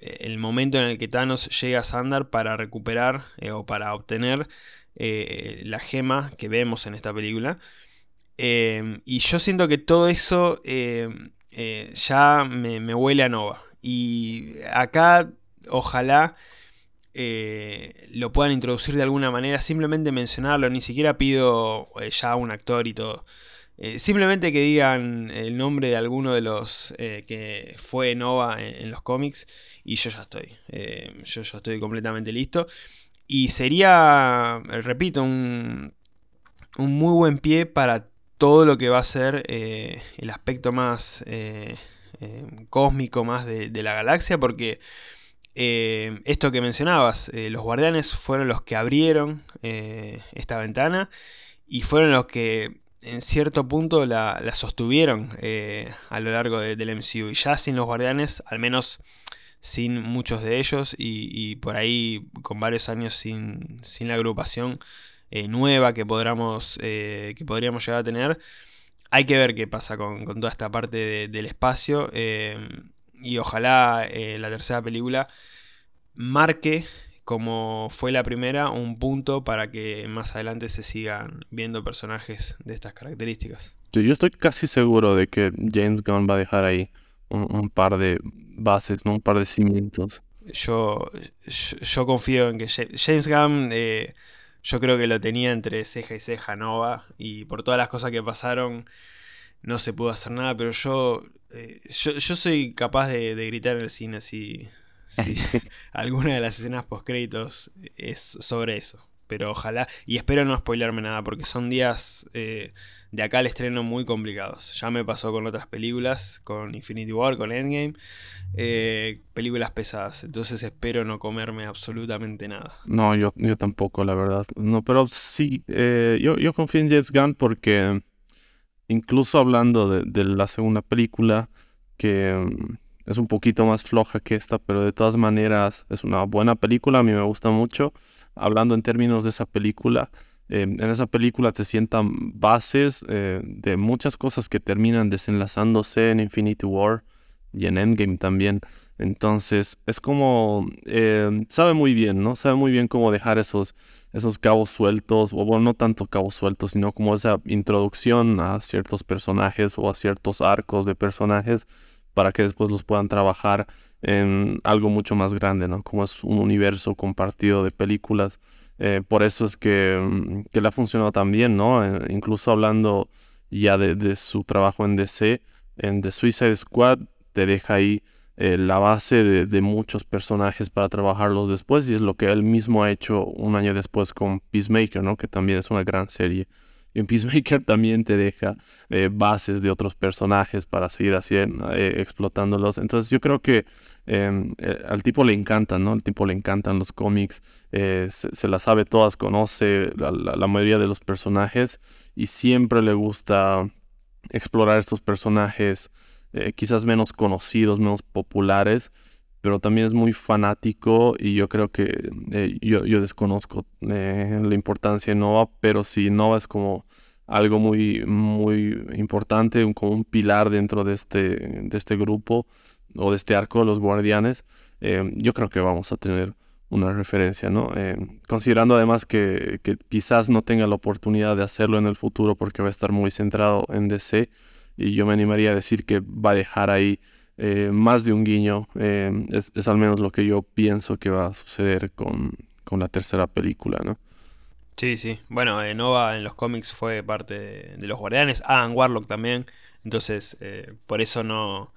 el momento en el que Thanos llega a Sandar para recuperar eh, o para obtener eh, la gema que vemos en esta película. Y yo siento que todo eso eh, ya me, huele a Nova. Y acá ojalá lo puedan introducir de alguna manera, simplemente mencionarlo, ni siquiera pido ya un actor y todo. simplemente que digan el nombre de alguno de los que fue Nova en los cómics y yo ya estoy. Eh, yo ya estoy completamente listo. Y sería, repito, un, un muy buen pie para todo lo que va a ser eh, el aspecto más eh, cósmico, más de, la galaxia, porque esto que mencionabas, los guardianes fueron los que abrieron esta ventana y fueron los que en cierto punto la, sostuvieron a lo largo del MCU. Y ya sin los guardianes, al menos sin muchos de ellos y, por ahí con varios años sin, la agrupación eh, nueva que, podamos, eh, que podríamos llegar a tener. Hay que ver qué pasa con, toda esta parte del espacio eh, y ojalá la tercera película marque como fue la primera, un punto para que más adelante se sigan viendo personajes de estas características. Yo estoy casi seguro de que James Gunn va a dejar ahí un, par de bases, ¿no? un par de cimientos. Yo, yo, confío en que James Gunn, eh, yo creo que lo tenía entre ceja y ceja Nova, y por todas las cosas que pasaron no se pudo hacer nada, pero yo, eh, yo, soy capaz de, gritar en el cine si, si alguna de las escenas post créditos es sobre eso. Pero ojalá, y espero no spoilarme nada, porque son días eh, de acá al estreno muy complicados. Ya me pasó con otras películas, con Infinity War, con Endgame, eh, películas pesadas. Entonces espero no comerme absolutamente nada. No, yo, yo tampoco, la verdad. No, pero sí, eh, yo, yo confío en James Gunn porque incluso hablando de, la segunda película, que mm, es un poquito más floja que esta, pero de todas maneras es una buena película, a mí me gusta mucho. Hablando en términos de esa película, Em, en esa película te sientan bases eh, de muchas cosas que terminan desenlazándose en Infinity War y en Endgame también. Entonces es como, em, sabe muy bien, ¿no? Sabe muy bien cómo dejar esos, esos cabos sueltos, o bueno, no tanto cabos sueltos, sino como esa introducción a ciertos personajes o a ciertos arcos de personajes para que después los puedan trabajar en algo mucho más grande, ¿no? Como es un universo compartido de películas. Eh, por eso es que, mm, que, le ha funcionado tan bien, ¿no? Eh, incluso hablando ya de, su trabajo en DC, en The Suicide Squad, te deja ahí eh, la base de, muchos personajes para trabajarlos después y es lo que él mismo ha hecho un año después con Peacemaker, ¿no? Que también es una gran serie. Y en Peacemaker también te deja bases de otros personajes para seguir haciendo, explotándolos. Entonces yo creo que em, al tipo le encantan, ¿no? Al tipo le encantan los cómics. Eh, se, la sabe todas, conoce la, mayoría de los personajes y siempre le gusta explorar estos personajes eh, quizás menos conocidos, menos populares, pero también es muy fanático y yo creo que eh, yo, desconozco la importancia de Nova, pero si Nova es como algo muy, muy importante, como un pilar dentro de este, de este grupo o de este arco de los guardianes, yo creo que vamos a tener una referencia, ¿no? Eh, considerando además que, quizás no tenga la oportunidad de hacerlo en el futuro porque va a estar muy centrado en DC y yo me animaría a decir que va a dejar ahí eh, más de un guiño, eh, es, al menos lo que yo pienso que va a suceder con, la tercera película, ¿no? Sí, sí. Bueno, Nova en los cómics fue parte de, los Guardianes, Adam Warlock también, entonces por eso no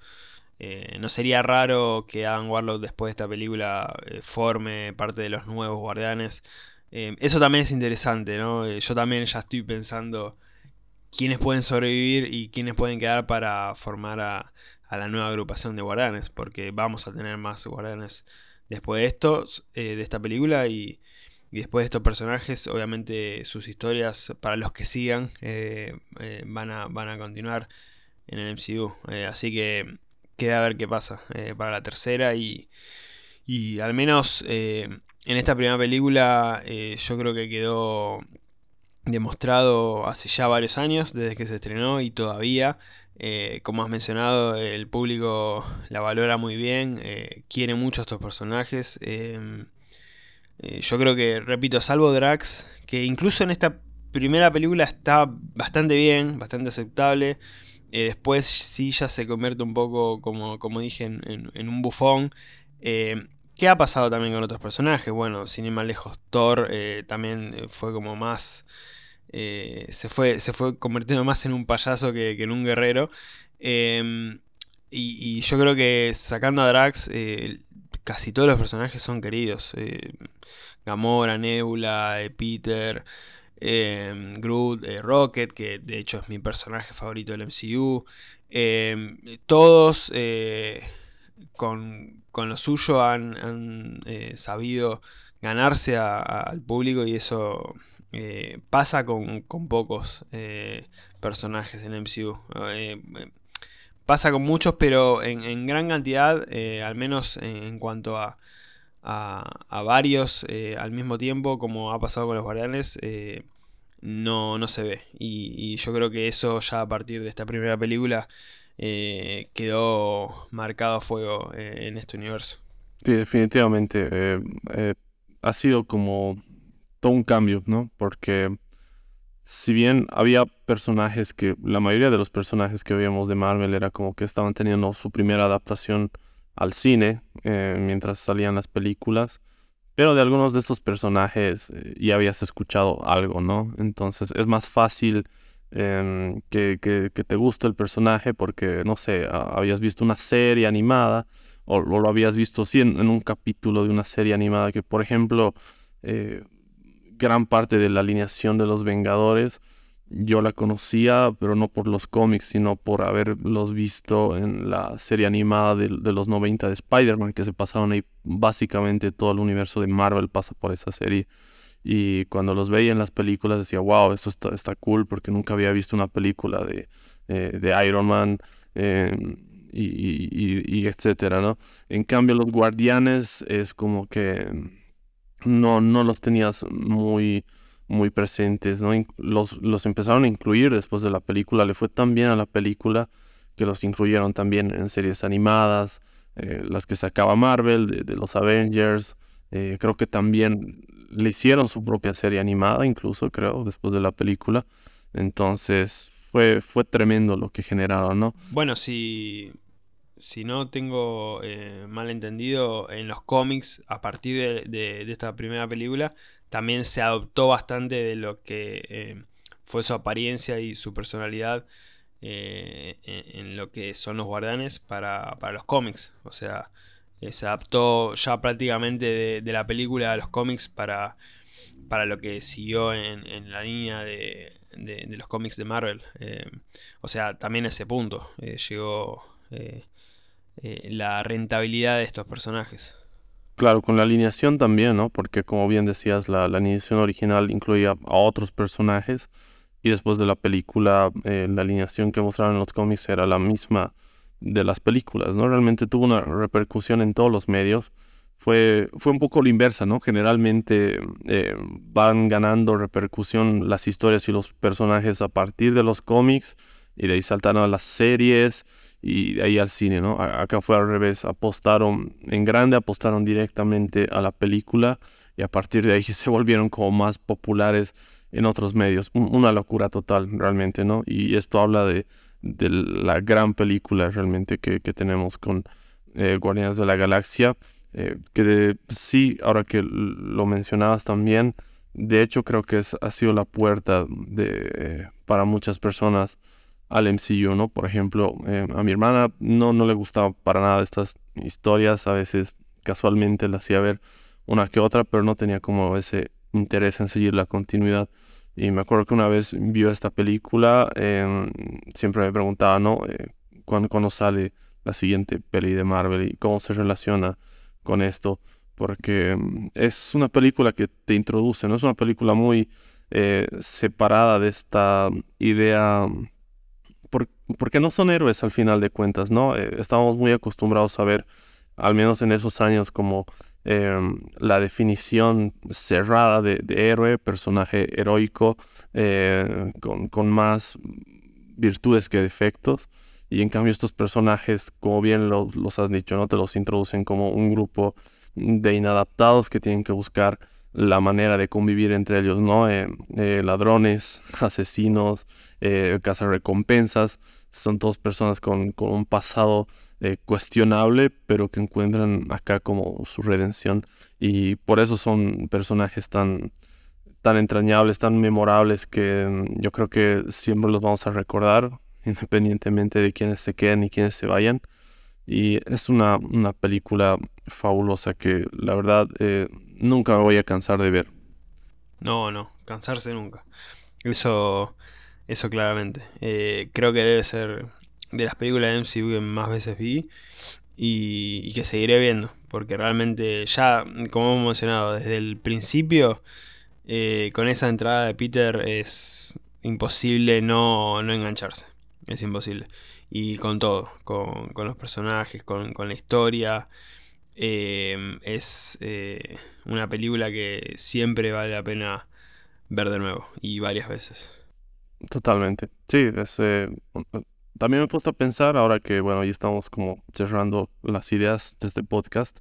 eh, no sería raro que Adam Warlock después de esta película eh, forme parte de los nuevos guardianes. Eh, eso también es interesante, ¿no? yo también ya estoy pensando quiénes pueden sobrevivir y quiénes pueden quedar para formar a, la nueva agrupación de guardianes, porque vamos a tener más guardianes después de esto, de esta película y, después de estos personajes, obviamente sus historias, para los que sigan, eh, eh, van, a, van a continuar en el MCU. Eh, así que queda a ver qué pasa para la tercera y, y al menos en esta primera película yo creo que quedó demostrado hace ya varios años, desde que se estrenó y todavía, como has mencionado, el público la valora muy bien, quiere mucho a estos personajes. Eh, yo creo que, repito, salvo Drax, que incluso en esta primera película está bastante bien, bastante aceptable. Eh, después sí ya se convierte un poco, como, como dije, en, un bufón. Eh, ¿Qué ha pasado también con otros personajes? Bueno, sin ir más lejos, Thor también fue como más... se, fue, se fue convirtiendo más en un payaso que, en un guerrero. Em, y, yo creo que sacando a Drax, casi todos los personajes son queridos. Eh, Gamora, Nebula, eh, Peter, eh, Groot, Rocket, que de hecho es mi personaje favorito del MCU. todos con, lo suyo han, sabido ganarse al público y eso pasa con, pocos personajes en MCU pasa con muchos, pero en, gran cantidad, eh, al menos en, cuanto a, a, varios eh, al mismo tiempo, como ha pasado con los guardianes, eh, no, no se ve. Y, yo creo que eso ya a partir de esta primera película quedó marcado a fuego en este universo. Sí, definitivamente. ha sido como todo un cambio, ¿no? Porque si bien había personajes que, la mayoría de los personajes que veíamos de Marvel era como que estaban teniendo su primera adaptación al cine eh, mientras salían las películas, pero de algunos de estos personajes eh, ya habías escuchado algo, ¿no? Entonces es más fácil em, que, te guste el personaje porque, no sé, habías visto una serie animada o, lo habías visto, sí, en, en, un capítulo de una serie animada que, por ejemplo, eh, gran parte de la alineación de los Vengadores yo la conocía, pero no por los cómics, sino por haberlos visto en la serie animada de, los 90 de Spider-Man, que se pasaron ahí. Básicamente todo el universo de Marvel pasa por esa serie. Y cuando los veía en las películas decía, wow, esto está, está cool, porque nunca había visto una película de, eh, de Iron Man. Em, y, y, etcétera, ¿no? En cambio, los guardianes es como que no, no los tenías muy, muy presentes, ¿no? Los, los empezaron a incluir después de la película, le fue tan bien a la película que los incluyeron también en series animadas, eh, las que sacaba Marvel, de, los Avengers, eh, creo que también le hicieron su propia serie animada, incluso creo, después de la película, entonces fue, fue tremendo lo que generaron, ¿no? Bueno, si si no tengo eh, mal entendido, en los cómics, a partir de, esta primera película, también se adoptó bastante de lo que eh, fue su apariencia y su personalidad eh, en, lo que son los guardianes para, los cómics. O sea, se adaptó ya prácticamente de, la película a los cómics para, para lo que siguió en, la línea de, los cómics de Marvel. o sea, también ese punto llegó eh, la rentabilidad de estos personajes. Claro, con la alineación también, ¿no? Porque como bien decías, la, alineación original incluía a otros personajes y después de la película, eh, la alineación que mostraron en los cómics era la misma de las películas, ¿no? Realmente tuvo una repercusión en todos los medios. Fue, fue un poco la inversa, ¿no? Generalmente eh, van ganando repercusión las historias y los personajes a partir de los cómics y de ahí saltaron a las series y de ahí al cine, ¿no? Acá fue al revés, apostaron en grande, apostaron directamente a la película y a partir de ahí se volvieron como más populares en otros medios. Una locura total, realmente, ¿no? Y esto habla de, la gran película realmente que, tenemos con eh, Guardianes de la Galaxia, eh, que sí, ahora que lo mencionabas también, de hecho creo que ha sido la puerta de, eh, para muchas personas al MCU, ¿no? Por ejemplo, eh, a mi hermana no, no le gustaba para nada estas historias, a veces casualmente la hacía ver una que otra, pero no tenía como ese interés en seguir la continuidad. Y me acuerdo que una vez vio esta película, em, siempre me preguntaba, ¿no? Eh, ¿cuándo, sale la siguiente peli de Marvel y cómo se relaciona con esto? porque mm, es una película que te introduce, no es una película muy eh, separada de esta idea, porque no son héroes al final de cuentas, ¿no? Eh, estamos muy acostumbrados a ver, al menos en esos años, como em, la definición cerrada de, héroe, personaje heroico, eh, con, más virtudes que defectos. Y en cambio estos personajes, como bien los has dicho, ¿no? Te los introducen como un grupo de inadaptados que tienen que buscar la manera de convivir entre ellos, ¿no? Eh, eh, ladrones, asesinos, eh, recompensas son todas personas con, un pasado eh, cuestionable, pero que encuentran acá como su redención. Y por eso son personajes tan, tan entrañables, tan memorables, que mm, yo creo que siempre los vamos a recordar, independientemente de quienes se queden y quienes se vayan. Y es una, película fabulosa que la verdad eh, nunca voy a cansar de ver. No, no, cansarse nunca. Eso, eso claramente. Eh, creo que debe ser de las películas de MCU que más veces vi y, que seguiré viendo. Porque realmente ya, como hemos mencionado, desde el principio, eh, con esa entrada de Peter es imposible no, no engancharse. Es imposible y con todo, con, los personajes, con, la historia. Em, es eh, una película que siempre vale la pena ver de nuevo y varias veces. Totalmente. Sí, eh, también me he puesto a pensar, ahora que bueno, ya estamos como cerrando las ideas de este podcast,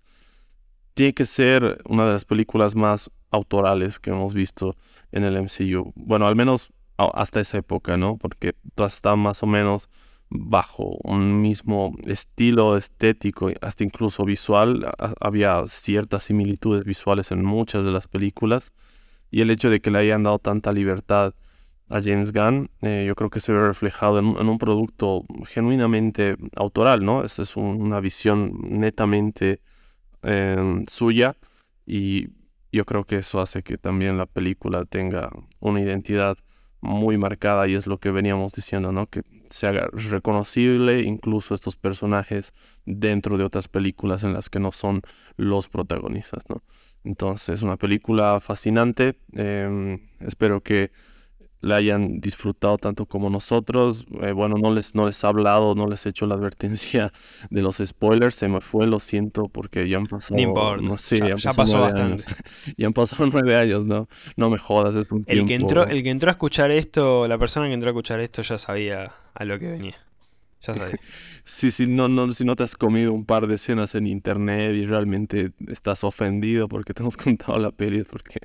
tiene que ser una de las películas más autorales que hemos visto en el MCU. Bueno, al menos hasta esa época, ¿no? Porque todas están más o menos bajo un mismo estilo estético, hasta incluso visual. Había ciertas similitudes visuales en muchas de las películas. Y el hecho de que le hayan dado tanta libertad a James Gunn, eh, yo creo que se ve reflejado en, un producto genuinamente autoral, ¿no? Es, es una visión netamente em, suya y yo creo que eso hace que también la película tenga una identidad muy marcada y es lo que veníamos diciendo, ¿no? Que se haga reconocible incluso estos personajes dentro de otras películas en las que no son los protagonistas, ¿no? Entonces, una película fascinante. Em, espero que la hayan disfrutado tanto como nosotros. Eh, bueno, no les, no les he hablado, no les he hecho la advertencia de los spoilers. Se me fue, lo siento, porque ya han pasado. No sé, ya, pasó bastante. ya han pasado nueve años, ¿no? No me jodas, es un el Que entró, el que entró a escuchar esto, la persona que entró a escuchar esto ya sabía a lo que venía. Ya sabía. Sí, sí, no, no, si no te has comido un par de escenas en internet y realmente estás ofendido porque te hemos contado la peli, porque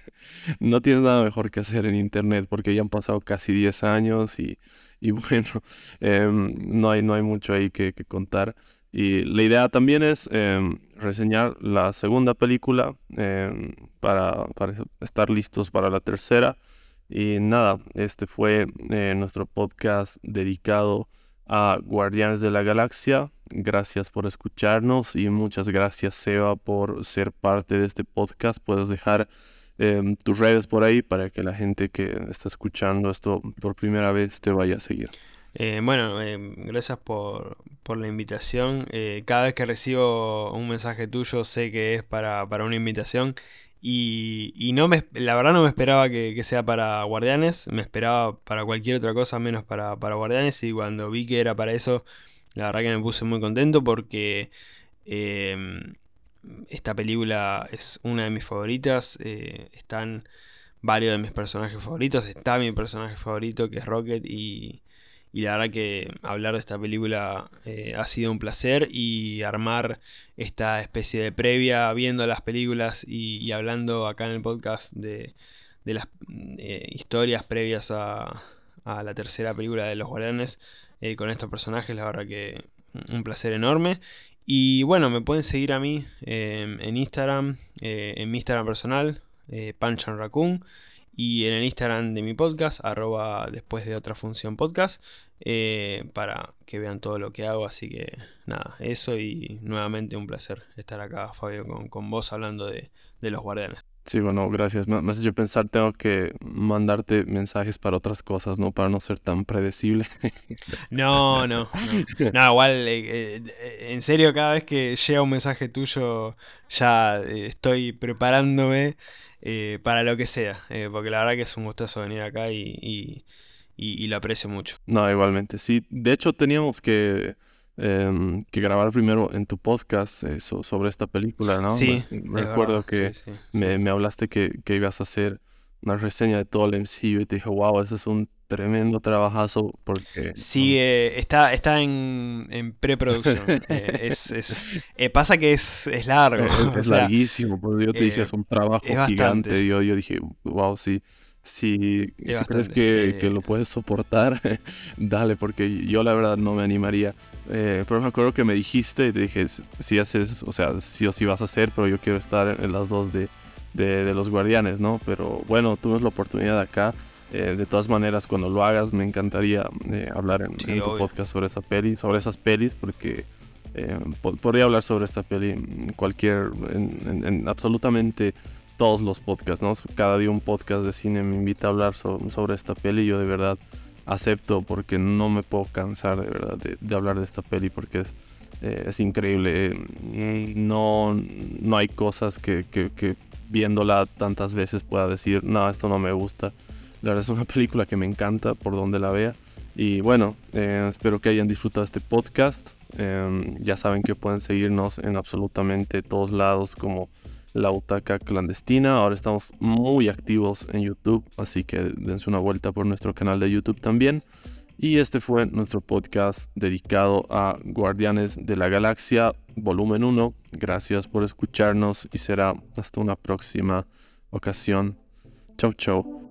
no tienes nada mejor que hacer en internet, porque ya han pasado casi 10 años y, bueno, em, no, hay, no hay mucho ahí que, contar. Y la idea también es em, reseñar la segunda película em, para, para estar listos para la tercera. Y nada, este fue eh, nuestro podcast dedicado a Guardianes de la Galaxia. Gracias por escucharnos y muchas gracias Seba por ser parte de este podcast. Puedes dejar em, tus redes por ahí para que la gente que está escuchando esto por primera vez te vaya a seguir. Eh, bueno, em, gracias por, la invitación. Eh, cada vez que recibo un mensaje tuyo sé que es para, para una invitación y, no me, la verdad no me esperaba que, sea para Guardianes, me esperaba para cualquier otra cosa menos para, para, Guardianes y cuando vi que era para eso, la verdad que me puse muy contento porque em, esta película es una de mis favoritas, eh, están varios de mis personajes favoritos, está mi personaje favorito que es Rocket y, y la verdad que hablar de esta película eh, ha sido un placer y armar esta especie de previa viendo las películas y, hablando acá en el podcast de, las eh, historias previas a, la tercera película de Los Guardianes eh, con estos personajes, la verdad que un placer enorme. Y bueno, me pueden seguir a mí en Instagram, en mi Instagram personal, Panchan Raccoon y en el Instagram de mi podcast, arroba después de otra función podcast, eh, para que vean todo lo que hago. Así que nada, eso y nuevamente un placer estar acá, Fabio, con, con vos hablando de, de los guardianes. Sí, bueno, gracias. Me, me has hecho pensar, tengo que mandarte mensajes para otras cosas, ¿no? Para no ser tan predecible. No, no, no. No, igual, eh, eh, en serio, cada vez que llega un mensaje tuyo, ya estoy preparándome eh, para lo que sea. eh, porque la verdad que es un gustazo venir acá y, y- y- y lo aprecio mucho. No, igualmente. Sí, de hecho teníamos que, em, que grabar primero en tu podcast eh, so- sobre esta película, ¿no? Sí, Recuerdo que sí, sí, sí. me, me hablaste que, que ibas a hacer una reseña de todo el MCU y te dije, wow, ese es un tremendo trabajazo porque... Sí, eh, está, está en, en preproducción. eh, es, es- eh, pasa que es, es largo, Es, o sea, larguísimo, porque yo te dije, eh, es un trabajo es gigante. Yo, yo dije, wow, sí, es si crees que, que eh, lo puedes soportar, dale, porque yo la verdad no me animaría. Eh, pero me acuerdo que me dijiste y te dije, "S- si haces, o sea, sí o sí vas a hacer, pero yo quiero estar en las dos de, de, de los guardianes, ¿no? Pero bueno, tuvimos la oportunidad acá. Eh, de todas maneras, cuando lo hagas, me encantaría eh, hablar en, sí, en tu podcast sobre esa peli, sobre esas pelis, porque eh, po- podría hablar sobre esta peli en cualquier, en, en- en absolutamente todos los podcasts, ¿no? Cada día un podcast de cine me invita a hablar so- sobre esta peli y yo de verdad acepto porque no me puedo cansar de verdad de, de hablar de esta peli porque es, es increíble. No, no hay cosas que, que- que viéndola tantas veces pueda decir, no, esto no me gusta. La verdad es una película que me encanta por donde la vea. Y bueno, eh, espero que hayan disfrutado este podcast. Em, ya saben que pueden seguirnos en absolutamente todos lados como La Butaca Clandestina. Ahora estamos muy activos en YouTube, así que dense una vuelta por nuestro canal de YouTube también. Y este fue nuestro podcast dedicado a Guardianes de la Galaxia, volumen 1. Gracias por escucharnos y será hasta una próxima ocasión. Chau, chau.